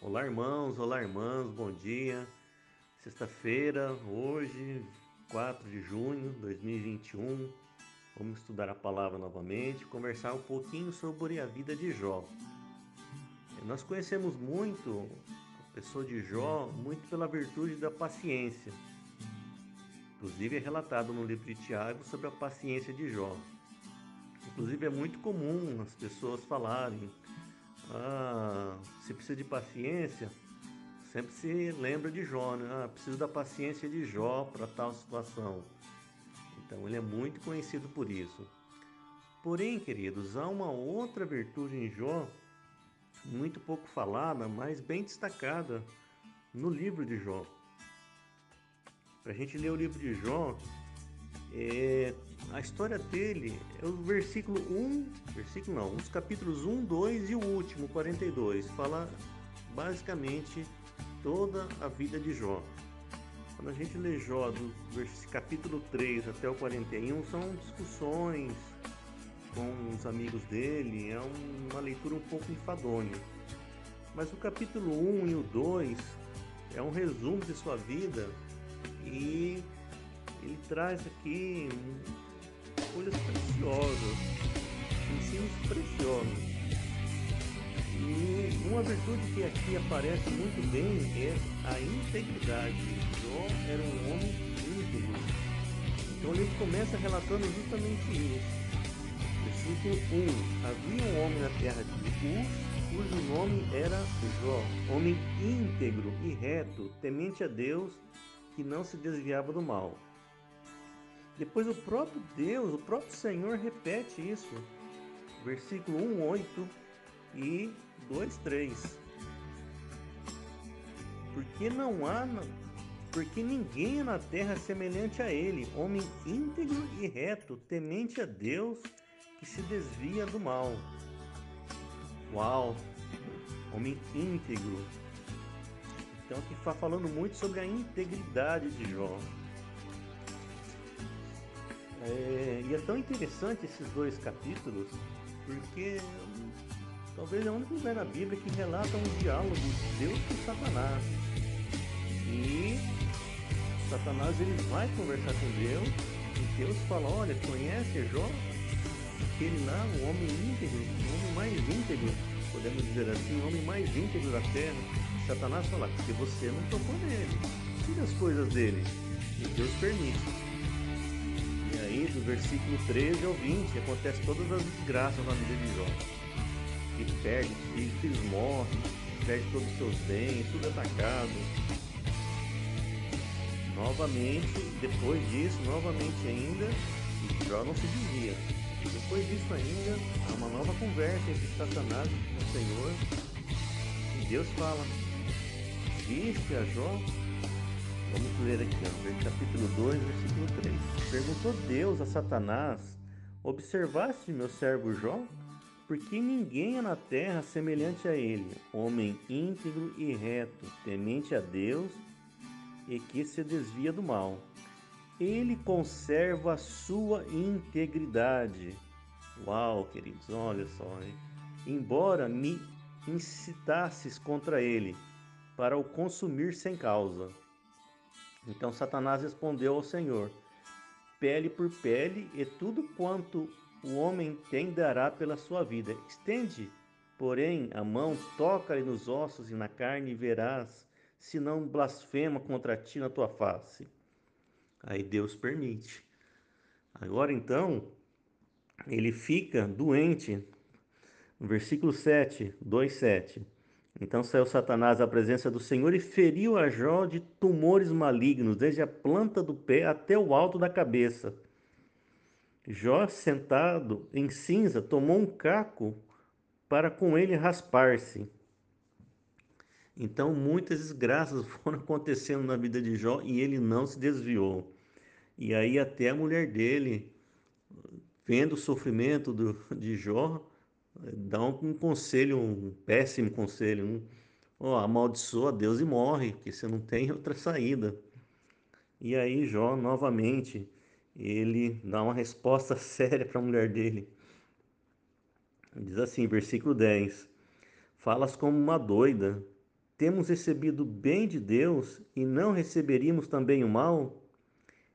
Olá, irmãos, olá, irmãs, bom dia. Sexta-feira, hoje, 4 de junho de 2021, vamos estudar a palavra novamente, conversar um pouquinho sobre a vida de Jó. Nós conhecemos muito a pessoa de Jó, muito pela virtude da paciência. Inclusive é relatado no livro de Tiago sobre a paciência de Jó. Inclusive é muito comum as pessoas falarem ah, se precisa de paciência, sempre se lembra de Jó, né? Ah, preciso da paciência de Jó para tal situação. Então ele é muito conhecido por isso. Porém, queridos, há uma outra virtude em Jó, muito pouco falada, mas bem destacada no livro de Jó. Para a gente ler o livro de Jó, é, a história dele é o versículo 1, versículo não, os capítulos 1, 2 e o último, 42, fala basicamente toda a vida de Jó. Quando a gente lê Jó do capítulo 3 até o 41, são discussões com os amigos dele, é uma leitura um pouco enfadonha. Mas o capítulo 1 e o 2 é um resumo de sua vida e traz aqui folhas preciosas, ensinos preciosos. E uma virtude que aqui aparece muito bem é a integridade. Jó era um homem íntegro. Então ele começa relatando justamente isso. Versículo 1: Havia um homem na terra de Uz, cujo nome era Jó, homem íntegro e reto, temente a Deus, que não se desviava do mal. Depois o próprio Deus, o próprio Senhor repete isso. Versículo 1, 8 e 2, 3. Porque não há, porque ninguém na terra é semelhante a ele, homem íntegro e reto, temente a Deus, que se desvia do mal. Uau! Homem íntegro. Então aqui está falando muito sobre a integridade de Jó. É, e é tão interessante esses dois capítulos, porque hum, talvez é o único lugar na Bíblia que relata um diálogo de Deus com Satanás. E Satanás ele vai conversar com Deus e Deus fala, olha, conhece Jó? Aquele lá, o homem íntegro, o homem mais íntegro, podemos dizer assim, o homem mais íntegro da terra. Satanás fala, porque você não tocou nele. Tira as coisas dele. E Deus permite aí, do versículo 13 ao 20, acontece todas as desgraças na vida de Jó. Ele perde filhos, filhos perde todos os seus bens, tudo é atacado. Novamente, depois disso, novamente ainda, Jó não se desvia. Depois disso ainda, há uma nova conversa entre Satanás e o Senhor. E Deus fala, viste a Jó Vamos ler aqui, capítulo 2, versículo 3. Perguntou Deus a Satanás: Observaste meu servo Jó? Porque ninguém é na terra semelhante a ele, homem íntegro e reto, temente a Deus e que se desvia do mal. Ele conserva a sua integridade. Uau, queridos, olha só. Hein? Embora me incitasses contra ele, para o consumir sem causa. Então Satanás respondeu ao Senhor: Pele por pele, e tudo quanto o homem tem dará pela sua vida. Estende, porém, a mão, toca-lhe nos ossos e na carne, e verás se não blasfema contra ti na tua face. Aí Deus permite. Agora então, ele fica doente. Versículo 7, 2, 7. Então saiu Satanás à presença do Senhor e feriu a Jó de tumores malignos, desde a planta do pé até o alto da cabeça. Jó, sentado em cinza, tomou um caco para com ele raspar-se. Então muitas desgraças foram acontecendo na vida de Jó e ele não se desviou. E aí até a mulher dele, vendo o sofrimento do, de Jó, dá um, conselho, um péssimo conselho. Um, oh, amaldiçoa Deus e morre, porque você não tem outra saída. E aí Jó, novamente, ele dá uma resposta séria para a mulher dele. Diz assim, versículo 10: Falas como uma doida. temos recebido bem de Deus e não receberíamos também o mal?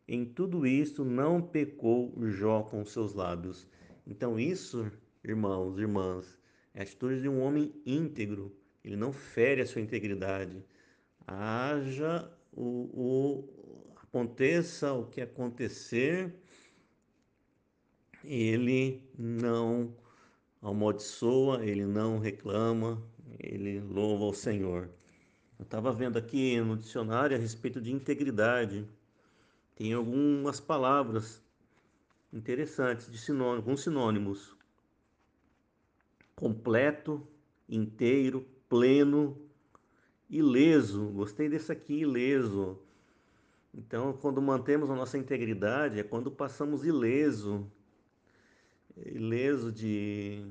Em tudo isso não pecou Jó com seus lábios. Então, isso, irmãos, irmãs, é a atitude de um homem íntegro. Ele não fere a sua integridade. Haja o, o aconteça o que acontecer, ele não amaldiçoa, ele não reclama, ele louva o Senhor. Eu estava vendo aqui no dicionário a respeito de integridade. Tem algumas palavras interessantes de alguns sinônimos. Completo, inteiro, pleno, ileso. Gostei desse aqui, ileso. Então, quando mantemos a nossa integridade, é quando passamos ileso. Ileso de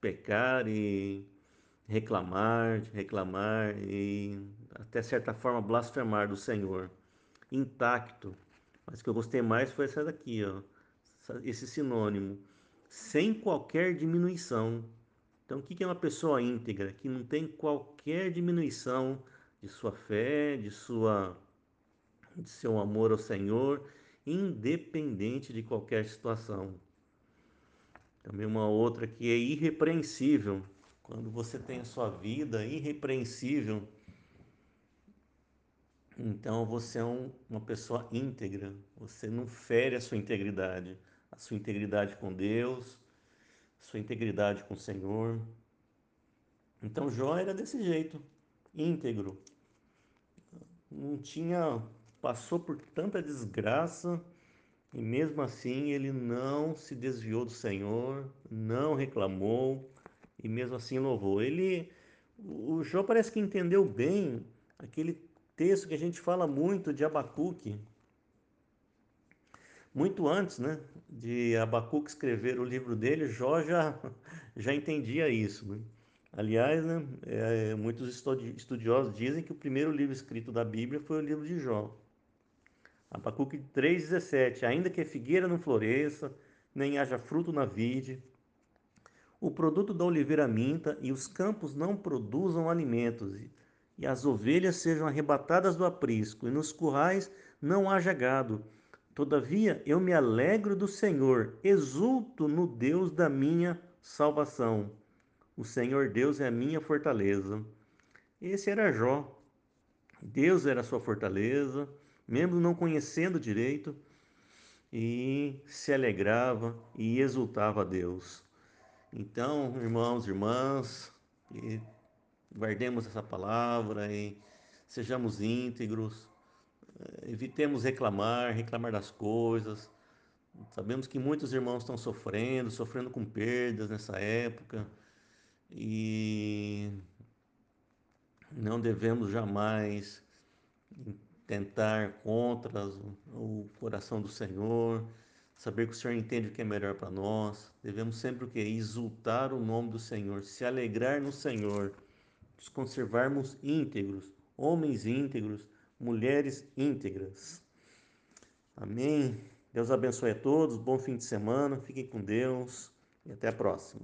pecar e reclamar, reclamar e até certa forma blasfemar do Senhor, intacto. Mas o que eu gostei mais foi essa daqui, ó, esse sinônimo, sem qualquer diminuição. Então, o que é uma pessoa íntegra? Que não tem qualquer diminuição de sua fé, de sua de seu amor ao Senhor, independente de qualquer situação. Também uma outra que é irrepreensível. Quando você tem a sua vida irrepreensível, então você é um, uma pessoa íntegra. Você não fere a sua integridade, a sua integridade com Deus, sua integridade com o Senhor. Então Jó era desse jeito, íntegro. Não tinha, passou por tanta desgraça e mesmo assim ele não se desviou do Senhor, não reclamou, e mesmo assim louvou. Ele, o Jó parece que entendeu bem aquele texto que a gente fala muito de Abacuque, muito antes, né, de Abacuque escrever o livro dele, Jó já, já entendia isso. Né? Aliás, né, é, muitos estudiosos dizem que o primeiro livro escrito da Bíblia foi o livro de Jó. Abacuque 3,17 Ainda que a figueira não floresça, nem haja fruto na vide, o produto da oliveira minta e os campos não produzam alimentos, e as ovelhas sejam arrebatadas do aprisco, e nos currais não haja gado. Todavia eu me alegro do Senhor, exulto no Deus da minha salvação. O Senhor Deus é a minha fortaleza. Esse era Jó. Deus era sua fortaleza, mesmo não conhecendo direito, e se alegrava e exultava a Deus. Então, irmãos, irmãs, guardemos essa palavra e sejamos íntegros, evitemos reclamar, reclamar das coisas. Sabemos que muitos irmãos estão sofrendo, sofrendo com perdas nessa época e não devemos jamais tentar contra o coração do Senhor saber que o Senhor entende o que é melhor para nós. Devemos sempre o que? Exultar o nome do Senhor, se alegrar no Senhor, nos conservarmos íntegros, homens íntegros, mulheres íntegras. Amém. Deus abençoe a todos, bom fim de semana, fiquem com Deus e até a próxima.